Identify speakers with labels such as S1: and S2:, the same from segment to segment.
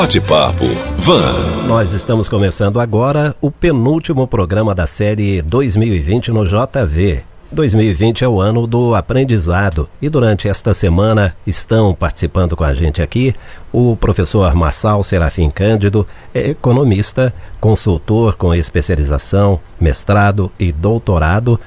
S1: Bate-papo Van.
S2: Nós estamos começando agora o penúltimo programa da série 2020 no JV. 2020 é o ano do aprendizado e durante esta semana estão participando com a gente aqui o professor Massal Serafim Cândido, é economista, consultor com especialização, mestrado e doutorado.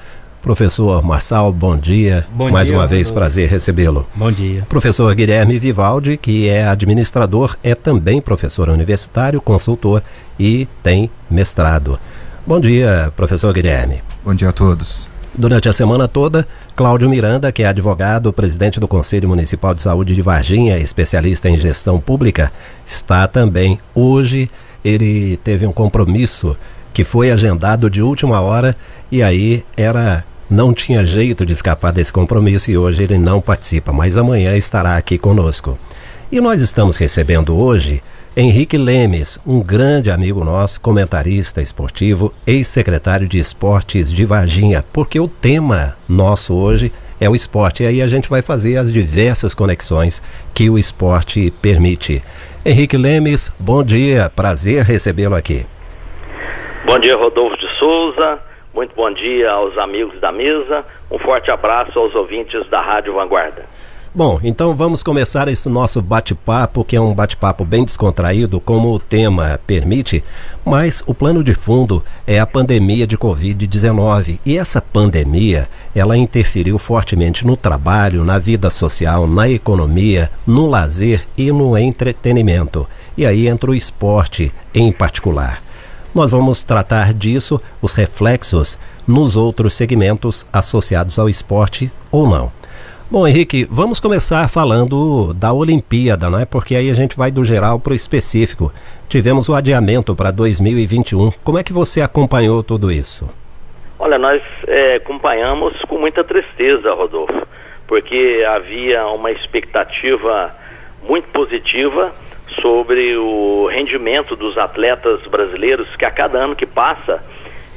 S2: Professor Marçal, bom dia.
S3: Bom
S2: Mais
S3: dia,
S2: uma vez, prazer recebê-lo.
S3: Bom dia.
S2: Professor Guilherme Vivaldi, que é administrador, é também professor universitário, consultor e tem mestrado. Bom dia, professor Guilherme.
S4: Bom dia a todos.
S2: Durante a semana toda, Cláudio Miranda, que é advogado, presidente do Conselho Municipal de Saúde de Varginha, especialista em gestão pública, está também. Hoje ele teve um compromisso que foi agendado de última hora e aí era não tinha jeito de escapar desse compromisso e hoje ele não participa, mas amanhã estará aqui conosco. E nós estamos recebendo hoje Henrique Lemes, um grande amigo nosso, comentarista esportivo, ex-secretário de esportes de Varginha, porque o tema nosso hoje é o esporte. E aí a gente vai fazer as diversas conexões que o esporte permite. Henrique Lemes, bom dia, prazer recebê-lo aqui.
S5: Bom dia, Rodolfo de Souza. Muito bom dia aos amigos da mesa. Um forte abraço aos ouvintes da Rádio Vanguarda.
S2: Bom, então vamos começar esse nosso bate-papo, que é um bate-papo bem descontraído, como o tema permite, mas o plano de fundo é a pandemia de Covid-19. E essa pandemia, ela interferiu fortemente no trabalho, na vida social, na economia, no lazer e no entretenimento. E aí entra o esporte em particular. Nós vamos tratar disso, os reflexos nos outros segmentos associados ao esporte ou não. Bom, Henrique, vamos começar falando da Olimpíada, não é? Porque aí a gente vai do geral para o específico. Tivemos o adiamento para 2021. Como é que você acompanhou tudo isso?
S5: Olha, nós é, acompanhamos com muita tristeza, Rodolfo, porque havia uma expectativa muito positiva sobre o rendimento dos atletas brasileiros, que a cada ano que passa,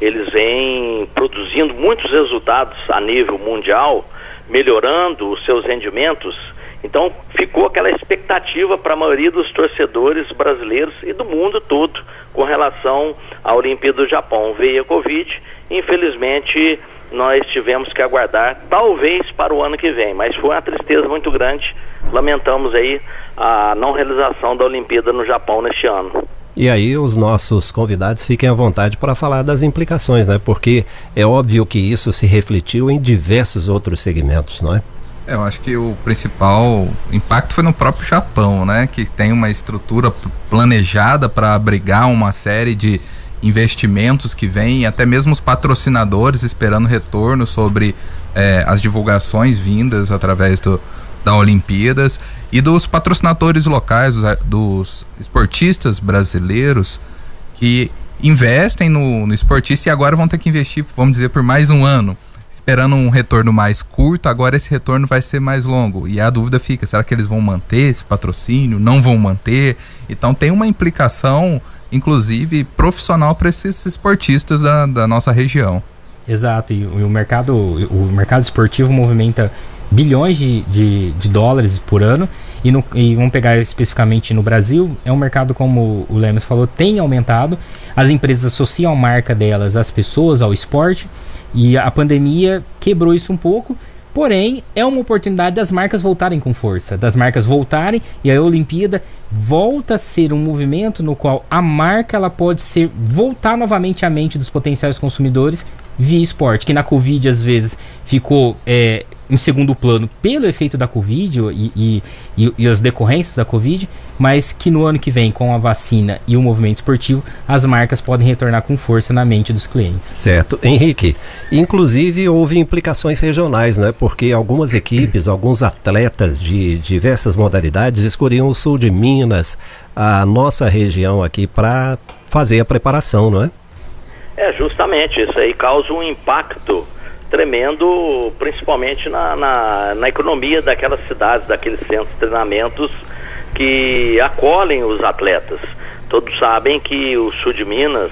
S5: eles vêm produzindo muitos resultados a nível mundial, melhorando os seus rendimentos. Então ficou aquela expectativa para a maioria dos torcedores brasileiros e do mundo todo com relação à Olimpíada do Japão. Veio a Covid, infelizmente nós tivemos que aguardar, talvez para o ano que vem, mas foi uma tristeza muito grande. Lamentamos aí a não realização da Olimpíada no Japão neste ano.
S2: E aí os nossos convidados fiquem à vontade para falar das implicações, né? Porque é óbvio que isso se refletiu em diversos outros segmentos, não é?
S4: É, Eu acho que o principal impacto foi no próprio Japão, né? Que tem uma estrutura planejada para abrigar uma série de investimentos que vêm, até mesmo os patrocinadores esperando retorno sobre eh, as divulgações vindas através do, da Olimpíadas e dos patrocinadores locais, dos, a- dos esportistas brasileiros que investem no, no esportista e agora vão ter que investir, vamos dizer, por mais um ano. Esperando um retorno mais curto, agora esse retorno vai ser mais longo. E a dúvida fica: será que eles vão manter esse patrocínio? Não vão manter? Então tem uma implicação, inclusive, profissional para esses esportistas da, da nossa região.
S3: Exato, e o, mercado, o mercado esportivo movimenta bilhões de, de, de dólares por ano e, no, e vamos pegar especificamente no Brasil, é um mercado como o Lemes falou, tem aumentado, as empresas associam a marca delas às pessoas, ao esporte e a pandemia quebrou isso um pouco, porém é uma oportunidade das marcas voltarem com força, das marcas voltarem e a Olimpíada volta a ser um movimento no qual a marca ela pode ser voltar novamente à mente dos potenciais consumidores via esporte, que na Covid às vezes ficou é, em segundo plano pelo efeito da Covid e, e, e, e as decorrências da Covid, mas que no ano que vem, com a vacina e o movimento esportivo, as marcas podem retornar com força na mente dos clientes.
S2: Certo. Henrique, inclusive houve implicações regionais, né? Porque algumas equipes, alguns atletas de diversas modalidades escolhiam o sul de Minas, a nossa região aqui, para fazer a preparação, não é?
S5: É, justamente, isso aí causa um impacto tremendo, principalmente na, na, na economia daquelas cidades, daqueles centros de treinamentos que acolhem os atletas. Todos sabem que o sul de Minas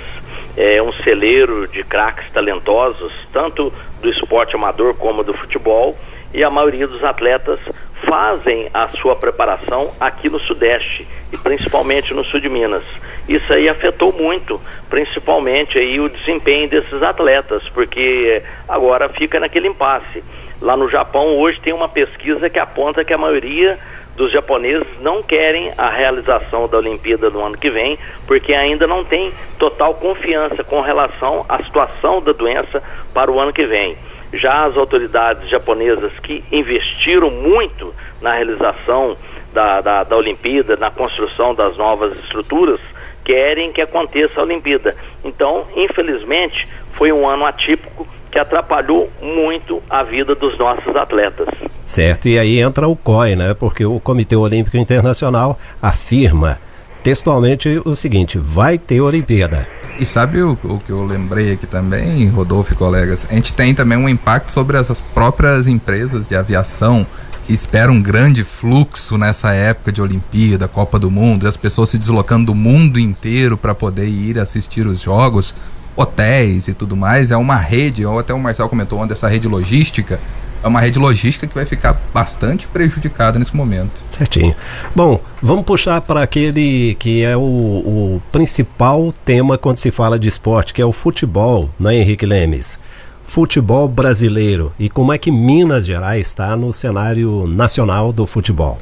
S5: é um celeiro de craques talentosos, tanto do esporte amador como do futebol, e a maioria dos atletas fazem a sua preparação aqui no Sudeste e principalmente no Sul de Minas. Isso aí afetou muito, principalmente aí o desempenho desses atletas, porque agora fica naquele impasse. Lá no Japão hoje tem uma pesquisa que aponta que a maioria dos japoneses não querem a realização da Olimpíada no ano que vem, porque ainda não tem total confiança com relação à situação da doença para o ano que vem. Já as autoridades japonesas que investiram muito na realização da, da, da Olimpíada, na construção das novas estruturas, querem que aconteça a Olimpíada. Então, infelizmente, foi um ano atípico que atrapalhou muito a vida dos nossos atletas.
S2: Certo, e aí entra o COI, né? Porque o Comitê Olímpico Internacional afirma textualmente o seguinte: vai ter Olimpíada.
S4: E sabe o, o, que eu lembrei aqui também, Rodolfo e colegas? A gente tem também um impacto sobre essas próprias empresas de aviação que esperam um grande fluxo nessa época de Olimpíada, Copa do Mundo, e as pessoas se deslocando do mundo inteiro para poder ir assistir os jogos, hotéis e tudo mais. É uma rede, ou até o Marcel comentou ontem, essa rede logística é uma rede logística que vai ficar bastante prejudicada nesse momento.
S2: Certinho. Bom, vamos puxar para aquele que é o, o, principal tema quando se fala de esporte, que é o futebol, né, Henrique Lemes? Futebol brasileiro. E como é que Minas Gerais está no cenário nacional do futebol?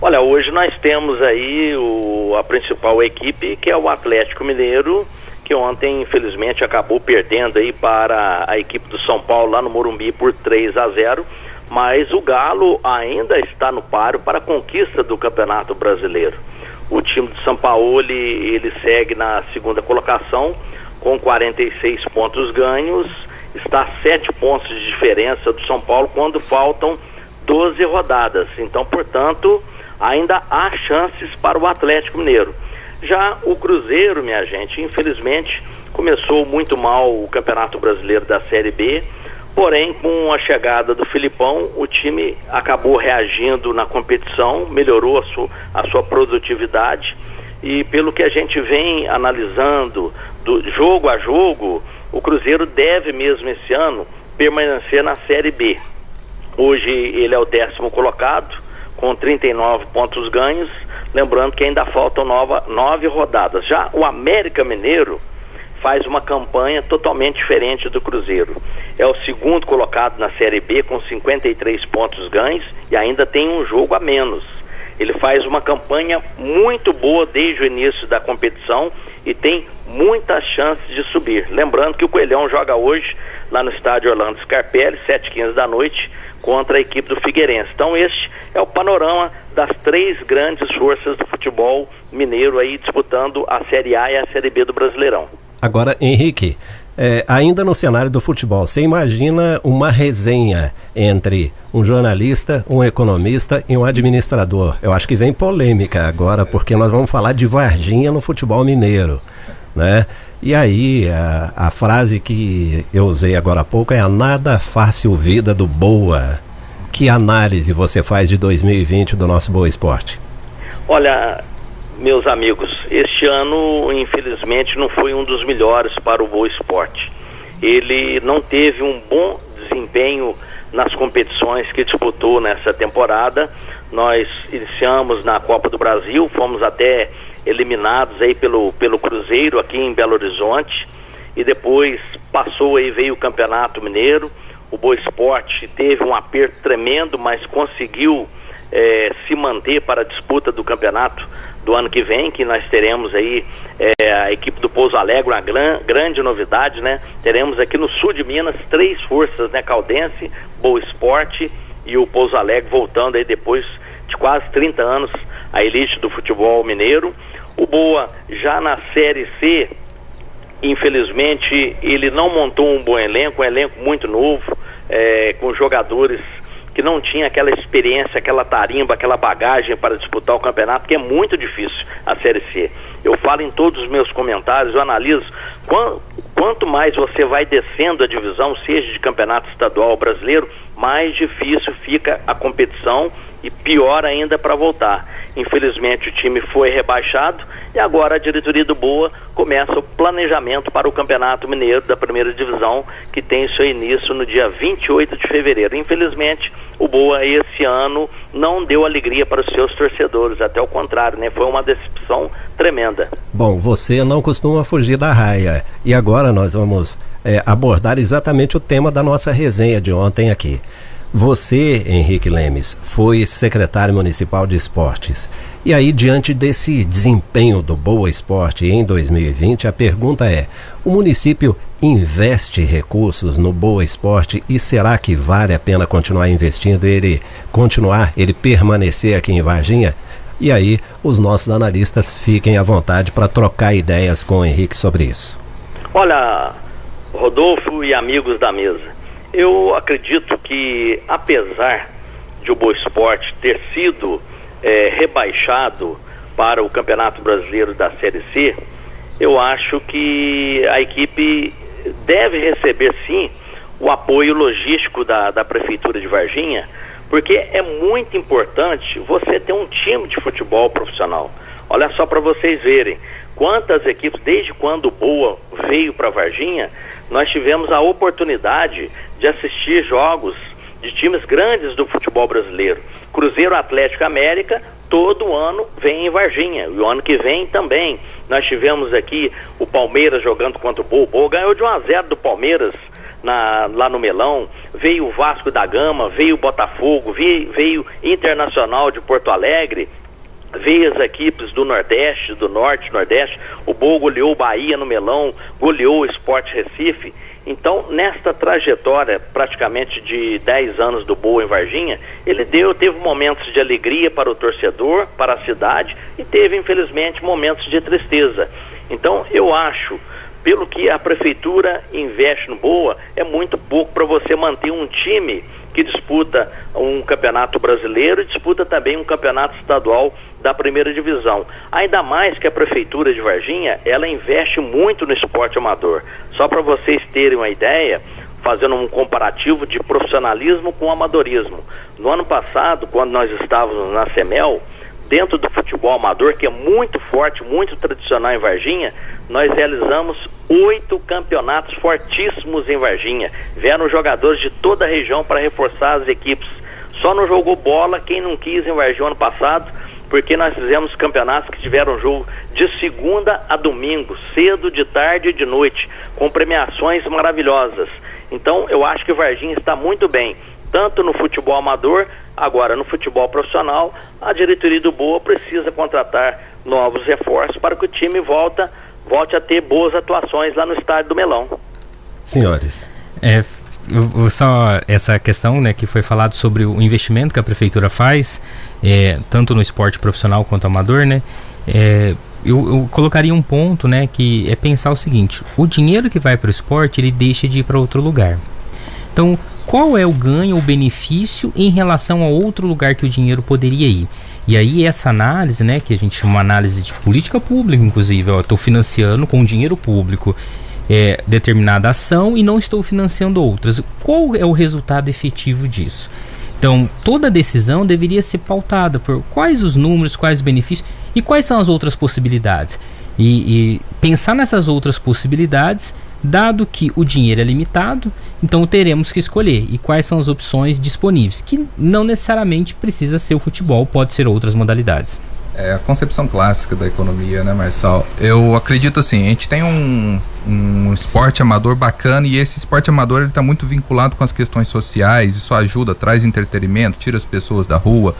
S5: Olha, hoje nós temos aí o, a principal equipe, que é o Atlético Mineiro, que ontem, infelizmente, acabou perdendo aí para a equipe do São Paulo lá no Morumbi por 3 a 0. Mas o Galo ainda está no páreo para a conquista do Campeonato Brasileiro. O time de São Paulo ele, ele segue na segunda colocação com 46 pontos ganhos, está a 7 pontos de diferença do São Paulo quando faltam 12 rodadas. Então, portanto, ainda há chances para o Atlético Mineiro. Já o Cruzeiro, minha gente, infelizmente começou muito mal o Campeonato Brasileiro da Série B, porém com a chegada do Filipão, o time acabou reagindo na competição, melhorou a sua, a sua produtividade e pelo que a gente vem analisando do jogo a jogo, o Cruzeiro deve mesmo esse ano permanecer na Série B. Hoje ele é o décimo colocado, com 39 pontos ganhos, lembrando que ainda faltam nova, nove rodadas. Já o América Mineiro faz uma campanha totalmente diferente do Cruzeiro. É o segundo colocado na Série B com 53 pontos ganhos e ainda tem um jogo a menos. Ele faz uma campanha muito boa desde o início da competição e tem muitas chances de subir. Lembrando que o Coelhão joga hoje lá no estádio Orlando Scarpelli, 7h15 da noite, contra a equipe do Figueirense. Então este é o panorama das três grandes forças do futebol mineiro aí disputando a Série A e a Série B do Brasileirão.
S2: Agora, Henrique, é, ainda no cenário do futebol, você imagina uma resenha entre um jornalista, um economista e um administrador. Eu acho que vem polêmica agora, porque nós vamos falar de Varginha no futebol mineiro, né? E aí, a, a frase que eu usei agora há pouco é a nada fácil vida do Boa. Que análise você faz de 2020 do nosso Boa Esporte?
S5: Olha, meus amigos, este ano, infelizmente, não foi um dos melhores para o Boa Esporte. Ele não teve um bom desempenho nas competições que disputou nessa temporada. Nós iniciamos na Copa do Brasil, fomos até eliminados aí pelo, pelo Cruzeiro aqui em Belo Horizonte e depois passou aí, veio o Campeonato Mineiro. O Boa Esporte teve um aperto tremendo, mas conseguiu é, se manter para a disputa do campeonato do ano que vem, que nós teremos aí é, a equipe do Pouso Alegre, uma gran, grande novidade, né? Teremos aqui no sul de Minas três forças, né? Caldense, Boa Esporte e o Pouso Alegre voltando aí depois de quase 30 anos a elite do futebol mineiro. O Boa já na Série C, infelizmente, ele não montou um bom elenco, um elenco muito novo, é, com jogadores que não tinha aquela experiência, aquela tarimba, aquela bagagem para disputar o campeonato, que é muito difícil a Série C. Eu falo em todos os meus comentários, eu analiso quanto, mais você vai descendo a divisão, seja de campeonato estadual brasileiro, mais difícil fica a competição e pior ainda para voltar. Infelizmente o time foi rebaixado e agora a diretoria do Boa começa o planejamento para o Campeonato Mineiro da Primeira Divisão, que tem seu início no dia 28 de fevereiro. Infelizmente, o Boa esse ano não deu alegria para os seus torcedores, até o contrário, né? Foi uma decepção tremenda.
S2: Bom, você não costuma fugir da raia. E agora nós vamos é, abordar exatamente o tema da nossa resenha de ontem aqui. Você, Henrique Lemes, foi secretário municipal de esportes. E aí, diante desse desempenho do Boa Esporte em 2020, a pergunta é: o município investe recursos no Boa Esporte e será que vale a pena continuar investindo, ele continuar, ele permanecer aqui em Varginha? E aí, os nossos analistas fiquem à vontade para trocar ideias com o Henrique sobre isso.
S5: Olha, Rodolfo e amigos da mesa, eu acredito que, apesar de o Boa Esporte ter sido é, rebaixado para o Campeonato Brasileiro da Série C, eu acho que a equipe deve receber sim o apoio logístico da, da Prefeitura de Varginha, porque é muito importante você ter um time de futebol profissional. Olha só para vocês verem quantas equipes, desde quando o Boa veio para Varginha, nós tivemos a oportunidade de assistir jogos de times grandes do futebol brasileiro. Cruzeiro Atlético América, todo ano vem em Varginha. E o ano que vem também. Nós tivemos aqui o Palmeiras jogando contra o Boa. Boa ganhou de 1 a 0 do Palmeiras na, lá no Melão. Veio o Vasco da Gama, veio o Botafogo, veio, veio Internacional de Porto Alegre. Veio as equipes do Nordeste, do Norte, Nordeste. O Boa goleou Bahia no Melão, goleou o Esporte Recife. Então, nesta trajetória praticamente de 10 anos do Boa em Varginha, ele deu, teve momentos de alegria para o torcedor, para a cidade e teve, infelizmente, momentos de tristeza. Então, eu acho, pelo que a prefeitura investe no Boa, é muito pouco para você manter um time que disputa um campeonato brasileiro e disputa também um campeonato estadual da primeira divisão. Ainda mais que a prefeitura de Varginha, ela investe muito no esporte amador. Só para vocês terem uma ideia, fazendo um comparativo de profissionalismo com amadorismo. No ano passado, quando nós estávamos na Semel, dentro do futebol amador, que é muito forte, muito tradicional em Varginha, nós realizamos oito campeonatos fortíssimos em Varginha. Vieram jogadores de toda a região para reforçar as equipes. Só não jogou bola quem não quis em Varginha ano passado, porque nós fizemos campeonatos que tiveram jogo de segunda a domingo, cedo, de tarde e de noite, com premiações maravilhosas. Então, eu acho que Varginha está muito bem, tanto no futebol amador, agora no futebol profissional. A diretoria do Boa precisa contratar novos reforços para que o time volta, volte a ter boas atuações lá no estádio do Melão.
S2: Senhores.
S3: É, só essa questão né, que foi falado sobre o investimento que a prefeitura faz, é, tanto no esporte profissional quanto amador, né? É, eu, eu, colocaria um ponto, né, que é pensar o seguinte: o dinheiro que vai para o esporte ele deixa de ir para outro lugar. Então, qual é o ganho ou benefício em relação a outro lugar que o dinheiro poderia ir? E aí essa análise, né, que a gente chama análise de política pública, inclusive, eu estou financiando com dinheiro público é, determinada ação e não estou financiando outras. Qual é o resultado efetivo disso? Então, toda decisão deveria ser pautada por quais os números, quais os benefícios e quais são as outras possibilidades. E, e pensar nessas outras possibilidades, dado que o dinheiro é limitado, então teremos que escolher e quais são as opções disponíveis, que não necessariamente precisa ser o futebol, pode ser outras modalidades.
S4: É a concepção clássica da economia, né, Marçal? Eu acredito assim, a gente tem um, um esporte amador bacana e esse esporte amador está muito vinculado com as questões sociais, isso ajuda, traz entretenimento, tira as pessoas da rua,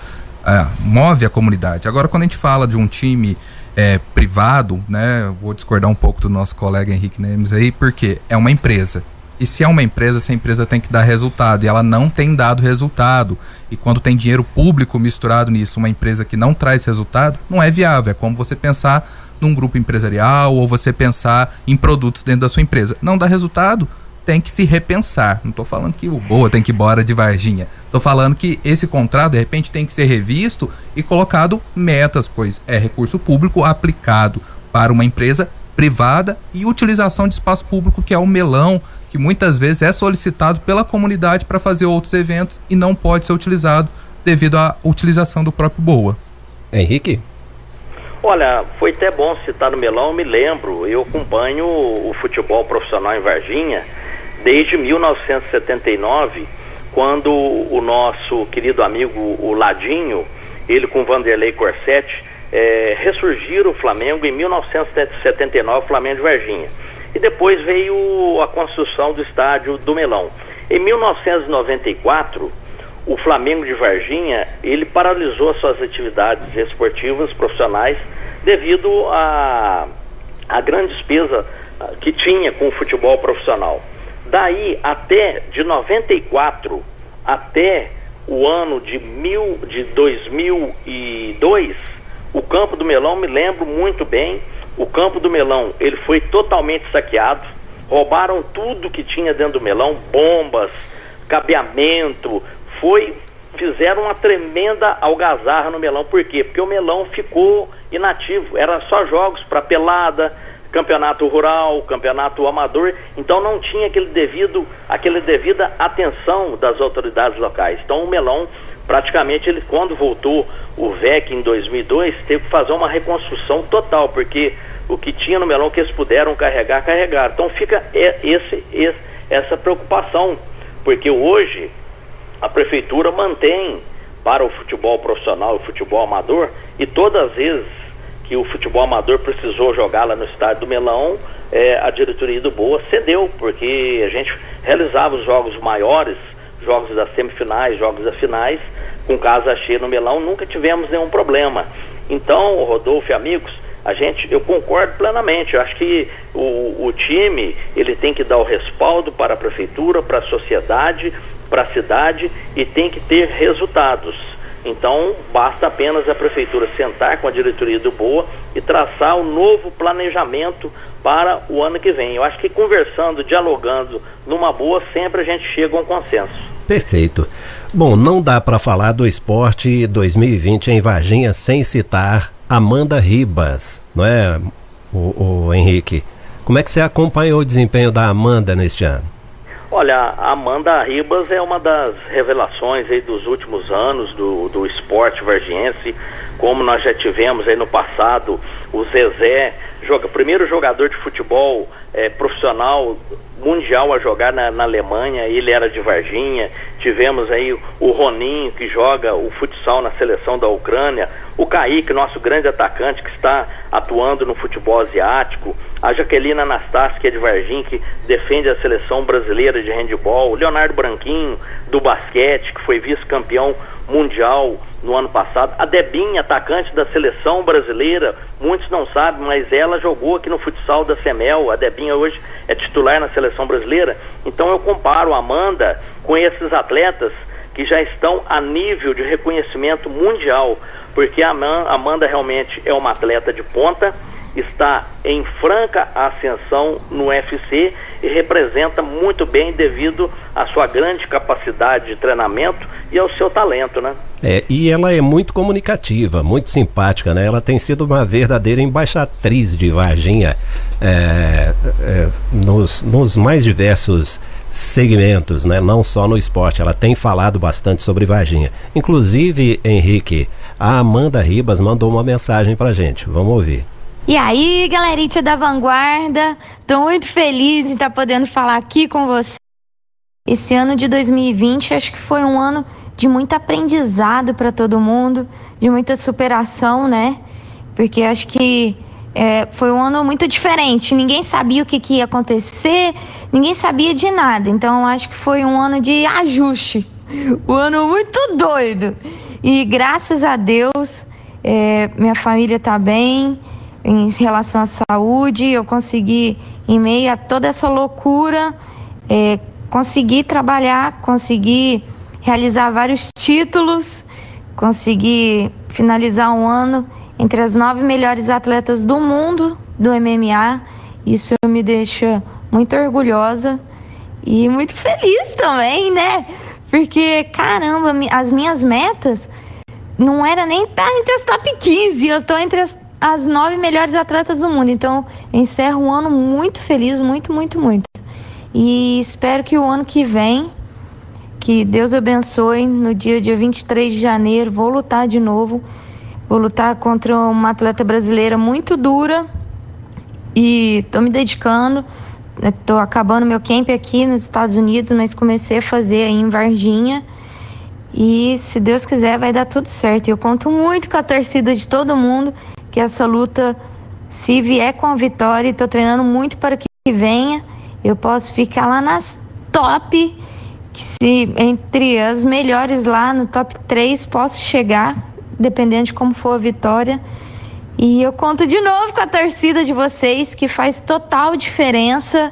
S4: é, move a comunidade. Agora, quando a gente fala de um time é, privado, né, vou discordar um pouco do nosso colega Henrique Nemes aí, porque é uma empresa. E se é uma empresa, essa empresa tem que dar resultado. E ela não tem dado resultado. E quando tem dinheiro público misturado nisso, uma empresa que não traz resultado, não é viável. É como você pensar num grupo empresarial ou você pensar em produtos dentro da sua empresa. Não dá resultado, tem que se repensar. Não estou falando que o Boa tem que ir embora de Varginha. Estou falando que esse contrato, de repente, tem que ser revisto e colocado metas, pois é recurso público aplicado para uma empresa privada e utilização de espaço público, que é o melão, que muitas vezes é solicitado pela comunidade para fazer outros eventos e não pode ser utilizado devido à utilização do próprio Boa.
S2: Henrique?
S5: Olha, foi até bom citar o Melão, eu me lembro, eu acompanho o futebol profissional em Varginha desde 1979, quando o nosso querido amigo o Ladinho, ele com Vanderlei Corsetti, é, ressurgiram o Flamengo em 1979, o Flamengo de Varginha. E depois veio a construção do estádio do Melão. Em 1994, o Flamengo de Varginha, ele paralisou suas atividades esportivas profissionais devido a, a grande despesa que tinha com o futebol profissional. Daí até de 94 até o ano de, mil, de 2002, o campo do Melão, me lembro muito bem, o campo do Melão, ele foi totalmente saqueado, roubaram tudo que tinha dentro do Melão, bombas, cabeamento, foi fizeram uma tremenda algazarra no melão. Por quê? Porque o melão ficou inativo. Era só jogos para pelada, campeonato rural, campeonato amador. Então não tinha aquele devido, aquela devida atenção das autoridades locais. Então o melão praticamente ele quando voltou o VEC em 2002 teve que fazer uma reconstrução total porque o que tinha no melão que eles puderam carregar carregaram então fica esse, esse essa preocupação porque hoje a prefeitura mantém para o futebol profissional e o futebol amador e todas as vezes que o futebol amador precisou jogar lá no estádio do Melão, é, a diretoria do Boa cedeu, porque a gente realizava os jogos maiores, jogos das semifinais, jogos das finais, com casa cheia no Melão, nunca tivemos nenhum problema. Então, Rodolfo e amigos, a gente, eu concordo plenamente. Eu acho que o, o time ele tem que dar o respaldo para a prefeitura, para a sociedade, para a cidade e tem que ter resultados. Então, basta apenas a prefeitura sentar com a diretoria do Boa e traçar o um novo planejamento para o ano que vem. Eu acho que conversando, dialogando numa boa, sempre a gente chega a um consenso.
S2: Perfeito. Bom, não dá para falar do esporte 2020 em Varginha sem citar Amanda Ribas, não é, o, o Henrique? Como é que você acompanhou o desempenho da Amanda neste ano?
S5: Olha, a Amanda Ribas é uma das revelações aí dos últimos anos do, do esporte vargiense, como nós já tivemos aí no passado o Zezé, joga, primeiro jogador de futebol é, profissional mundial a jogar na, na, Alemanha, ele era de Varginha. Tivemos aí o Roninho, que joga o futsal na seleção da Ucrânia. O Kaique, nosso grande atacante, que está atuando no futebol asiático. A Jaqueline Anastácio, que é de Varginha, que defende a seleção brasileira de handebol. O Leonardo Branquinho, do basquete, que foi vice-campeão mundial no ano passado. A Debinha, atacante da seleção brasileira, muitos não sabem, mas ela jogou aqui no futsal da Semel. A Debinha hoje é titular na seleção brasileira. Então eu comparo a Amanda com esses atletas que já estão a nível de reconhecimento mundial, porque a Amanda realmente é uma atleta de ponta está em franca ascensão no UFC e representa muito bem devido à sua grande capacidade de treinamento e ao seu talento, né?
S2: É, e ela é muito comunicativa, muito simpática, né? Ela tem sido uma verdadeira embaixatriz de Varginha é, é, nos, nos mais diversos segmentos, né? Não só no esporte. Ela tem falado bastante sobre Varginha. Inclusive, Henrique, a Amanda Ribas mandou uma mensagem pra gente. Vamos ouvir.
S6: E aí, galerinha da Vanguarda, tô muito feliz em estar tá podendo falar aqui com você. Esse ano de 2020 acho que foi um ano de muito aprendizado para todo mundo, de muita superação, né? Porque acho que é, foi um ano muito diferente. Ninguém sabia o que, que ia acontecer, ninguém sabia de nada. Então acho que foi um ano de ajuste, um ano muito doido. E graças a Deus, é, minha família tá bem em relação à saúde, eu consegui, em meio a toda essa loucura, é, conseguir trabalhar, conseguir realizar vários títulos, conseguir finalizar um ano entre as nove melhores atletas do mundo do MMA. Isso me deixa muito orgulhosa e muito feliz também, né? Porque, caramba, as minhas metas não era nem estar entre as top 15, eu tô entre as as nove melhores atletas do mundo. Então, encerro um ano muito feliz, muito, muito, muito. E espero que o ano que vem Que Deus abençoe. No dia, dia 23 de janeiro, vou lutar de novo. Vou lutar contra uma atleta brasileira muito dura e estou me dedicando. Estou acabando meu camp aqui nos Estados Unidos, mas comecei a fazer aí em Varginha. E se Deus quiser, vai dar tudo certo. Eu conto muito com a torcida de todo mundo que essa luta, se vier com a vitória, estou treinando muito para que venha, eu posso ficar lá nas top, se entre as melhores lá no top 3 posso chegar, dependendo de como for a vitória. E eu conto de novo com a torcida de vocês, que faz total diferença.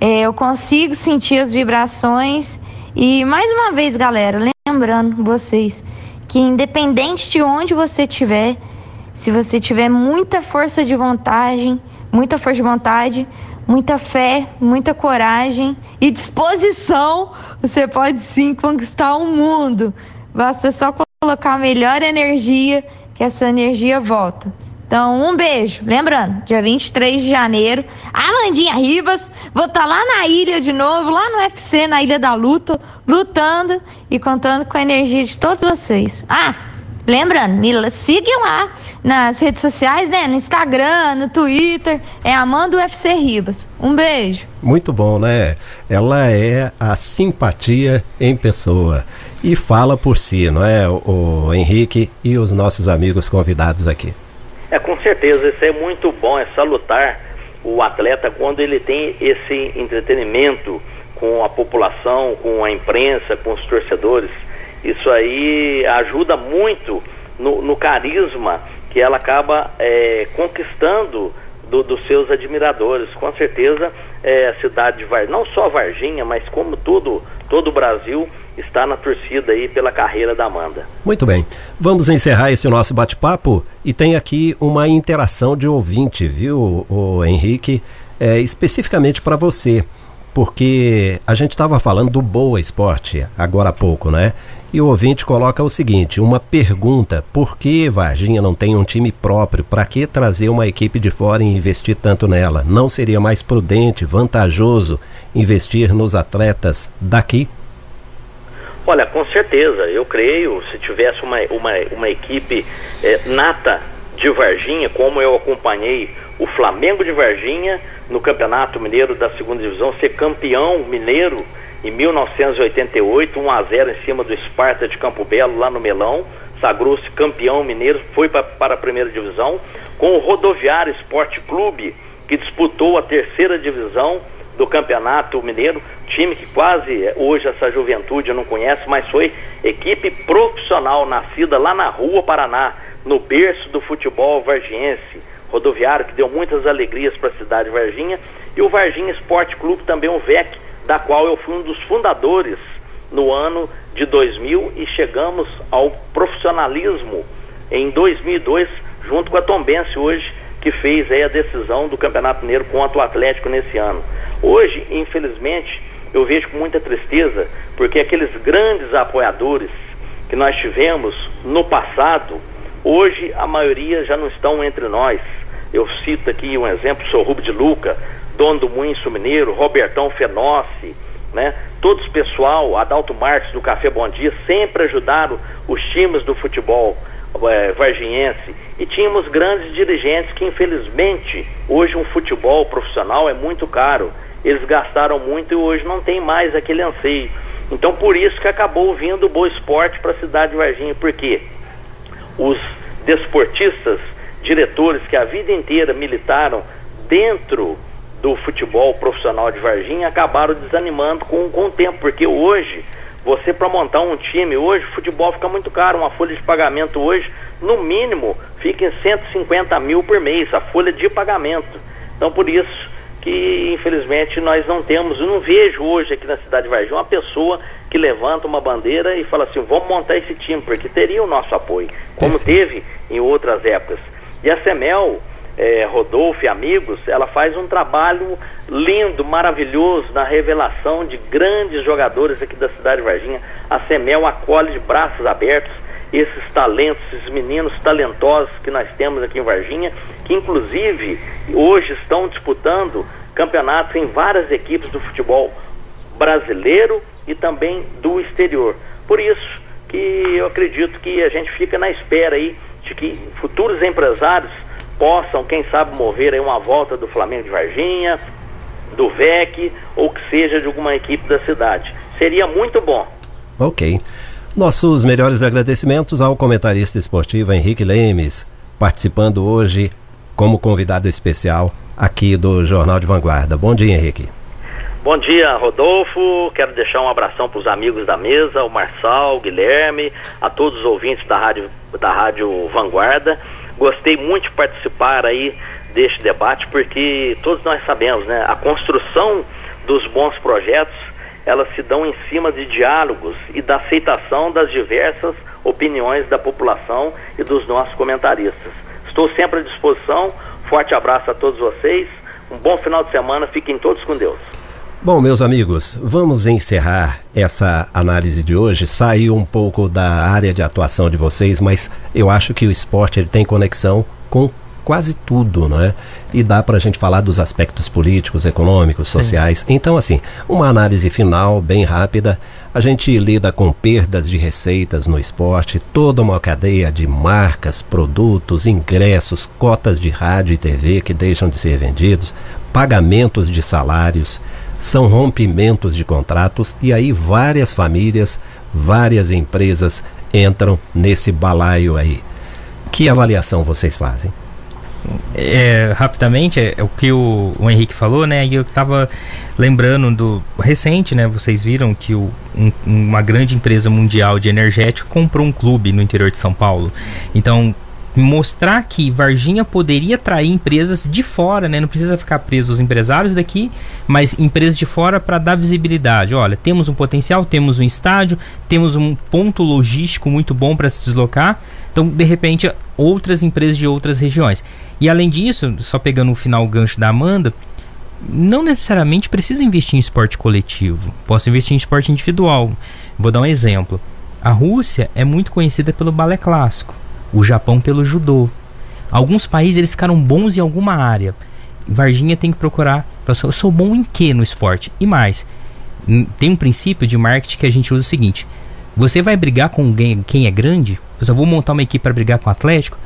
S6: É, eu consigo sentir as vibrações. E mais uma vez, galera, lembrando vocês que independente de onde você estiver, se você tiver muita força de vontade, muita força de vontade, muita fé, muita coragem e disposição, você pode sim conquistar o mundo. Basta só colocar a melhor energia, que essa energia volta. Então, um beijo. Lembrando, dia 23 de janeiro, Amandinha Ribas, vou estar tá lá na ilha de novo, lá no UFC, na Ilha da Luta, lutando e contando com a energia de todos vocês. Ah, Lembrando, me siga lá nas redes sociais, né? No Instagram, no Twitter. É Amanda UFC Ribas. Um beijo.
S2: Muito bom, né? Ela é a simpatia em pessoa. E fala por si, não é, o, o Henrique e os nossos amigos convidados aqui.
S5: É, com certeza. Isso é muito bom. É salutar o atleta quando ele tem esse entretenimento com a população, com a imprensa, com os torcedores isso aí ajuda muito no, no carisma que ela acaba é, conquistando do, dos seus admiradores. Com certeza, é, a cidade de Varginha, não só Varginha, mas como todo, todo o Brasil, está na torcida aí pela carreira da Amanda.
S2: Muito bem. Vamos encerrar esse nosso bate-papo e tem aqui uma interação de ouvinte, viu, o Henrique, é, especificamente para você, porque a gente estava falando do Boa Esporte agora há pouco, né? E o ouvinte coloca o seguinte: uma pergunta: por que Varginha não tem um time próprio? Para que trazer uma equipe de fora e investir tanto nela? Não seria mais prudente, vantajoso investir nos atletas daqui?
S5: Olha, com certeza, eu creio, se tivesse uma, uma, uma equipe é, nata de Varginha, como eu acompanhei o Flamengo de Varginha no Campeonato Mineiro da segunda divisão, ser campeão mineiro em 1988, 1 a 0 em cima do Esparta de Campo Belo, lá no Melão. Sagrou-se campeão mineiro, foi pra, para a primeira divisão. Com o Rodoviário Esporte Clube, que disputou a terceira divisão do Campeonato Mineiro, time que quase hoje essa juventude não conhece, mas foi equipe profissional nascida lá na Rua Paraná, no berço do futebol vargiense. Rodoviário que deu muitas alegrias para a cidade de Varginha e o Varginha Esporte Clube também o VEC, da qual eu fui um dos fundadores no ano de 2000 e chegamos ao profissionalismo em 2002, junto com a Tombense hoje, que fez aí a decisão do Campeonato Mineiro contra o Atlético nesse ano. Hoje, infelizmente, eu vejo com muita tristeza, porque aqueles grandes apoiadores que nós tivemos no passado, hoje a maioria já não estão entre nós. Eu cito aqui um exemplo, sou Rubio de Luca, dono do Moinho Mineiro, Robertão Fenossi, né? Todos o pessoal, Adalto Marques do Café Bom Dia, sempre ajudaram os times do futebol é, varginhense. E tínhamos grandes dirigentes que, infelizmente, hoje um futebol profissional é muito caro. Eles gastaram muito e hoje não tem mais aquele anseio. Então, por isso que acabou vindo o Boa Esporte para a cidade de Varginha. Porque os desportistas, diretores que a vida inteira militaram dentro do futebol profissional de Varginha acabaram desanimando com, com o tempo, porque hoje, você para montar um time, hoje o futebol fica muito caro, uma folha de pagamento hoje, no mínimo, fica em 150 mil por mês, a folha de pagamento. Então por isso que infelizmente nós não temos, eu não vejo hoje aqui na cidade de Varginha uma pessoa que levanta uma bandeira e fala assim, vamos montar esse time, porque teria o nosso apoio, como teve em outras épocas. E a Semel, é, Rodolfo e amigos, ela faz um trabalho lindo, maravilhoso na revelação de grandes jogadores aqui da cidade de Varginha. A Semel acolhe de braços abertos esses talentos, esses meninos talentosos que nós temos aqui em Varginha, que inclusive hoje estão disputando campeonatos em várias equipes do futebol brasileiro e também do exterior. Por isso que eu acredito que a gente fica na espera aí de que futuros empresários possam, quem sabe, mover aí uma volta do Flamengo de Varginha, do VEC ou que seja de alguma equipe da cidade. Seria muito bom.
S2: Ok. Nossos melhores agradecimentos ao comentarista esportivo Henrique Lemes, participando hoje como convidado especial aqui do Jornal de Vanguarda. Bom dia, Henrique.
S5: Bom dia, Rodolfo. Quero deixar um abração para os amigos da mesa, o Marçal, o Guilherme, a todos os ouvintes da Rádio, da Rádio Vanguarda. Gostei muito de participar aí deste debate, porque todos nós sabemos, né? A construção dos bons projetos, elas se dão em cima de diálogos e da aceitação das diversas opiniões da população e dos nossos comentaristas. Estou sempre à disposição. Forte abraço a todos vocês. Um bom final de semana. Fiquem todos com Deus.
S2: Bom, meus amigos, vamos encerrar essa análise de hoje. Saiu um pouco da área de atuação de vocês, mas eu acho que o esporte ele tem conexão com quase tudo, não é? E dá para a gente falar dos aspectos políticos, econômicos, sociais. Sim. Então, assim, uma análise final bem rápida. A gente lida com perdas de receitas no esporte, toda uma cadeia de marcas, produtos, ingressos, cotas de rádio e TV que deixam de ser vendidos, pagamentos de salários são rompimentos de contratos e aí várias famílias, várias empresas entram nesse balaio aí. Que avaliação vocês fazem?
S3: É, rapidamente, é, é, o que o, o, Henrique falou, né? E eu estava lembrando do recente, né? Vocês viram que o, um, uma grande empresa mundial de energético comprou um clube no interior de São Paulo. Então, mostrar que Varginha poderia atrair empresas de fora, né? Não precisa ficar preso os empresários daqui, mas empresas de fora para dar visibilidade. Olha, temos um potencial, temos um estádio, temos um ponto logístico muito bom para se deslocar. Então, de repente, outras empresas de outras regiões. E além disso, só pegando o final gancho da Amanda, não necessariamente precisa investir em esporte coletivo. Posso investir em esporte individual. Vou dar um exemplo. A Rússia é muito conhecida pelo balé clássico o Japão pelo judô. Alguns países eles ficaram bons em alguma área. Varginha tem que procurar, eu sou bom em que no esporte? E mais, tem um princípio de marketing que a gente usa o seguinte: você vai brigar com quem é grande? Eu vou montar uma equipe para brigar com o Atlético?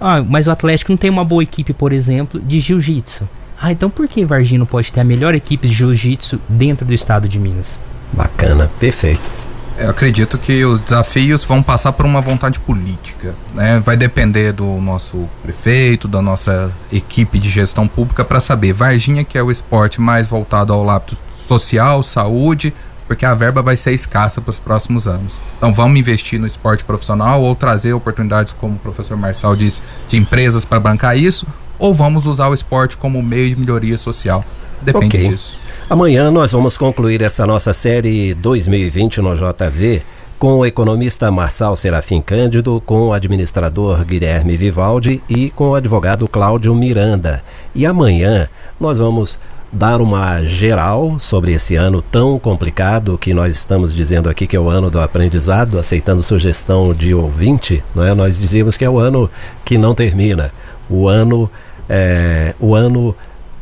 S3: Ah, mas o Atlético não tem uma boa equipe, por exemplo, de jiu-jitsu. Ah, então por que Varginha não pode ter a melhor equipe de jiu-jitsu dentro do estado de Minas?
S2: Bacana, perfeito.
S4: Eu acredito que os desafios vão passar por uma vontade política. Né? Vai depender do nosso prefeito, da nossa equipe de gestão pública para saber. Varginha, que é o esporte mais voltado ao lado social, saúde, porque a verba vai ser escassa para os próximos anos. Então vamos investir no esporte profissional ou trazer oportunidades, como o professor Marçal disse, de empresas para bancar isso, ou vamos usar o esporte como meio de melhoria social. Depende okay. disso.
S2: Amanhã nós vamos concluir essa nossa série 2020 no JV com o economista Marçal Serafim Cândido, com o administrador Guilherme Vivaldi e com o advogado Cláudio Miranda. E amanhã nós vamos dar uma geral sobre esse ano tão complicado que nós estamos dizendo aqui que é o ano do aprendizado, aceitando sugestão de ouvinte, não é? Nós dizíamos que é o ano que não termina, o ano é, o ano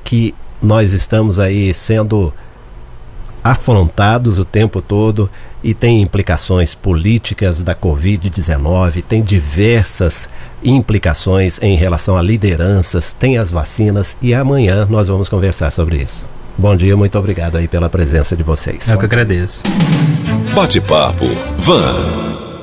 S2: que nós estamos aí sendo afrontados o tempo todo e tem implicações políticas da Covid-19, tem diversas implicações em relação a lideranças, tem as vacinas e amanhã nós vamos conversar sobre isso. Bom dia, muito obrigado aí pela presença de vocês.
S3: Eu que agradeço.
S1: Bate-papo, Van.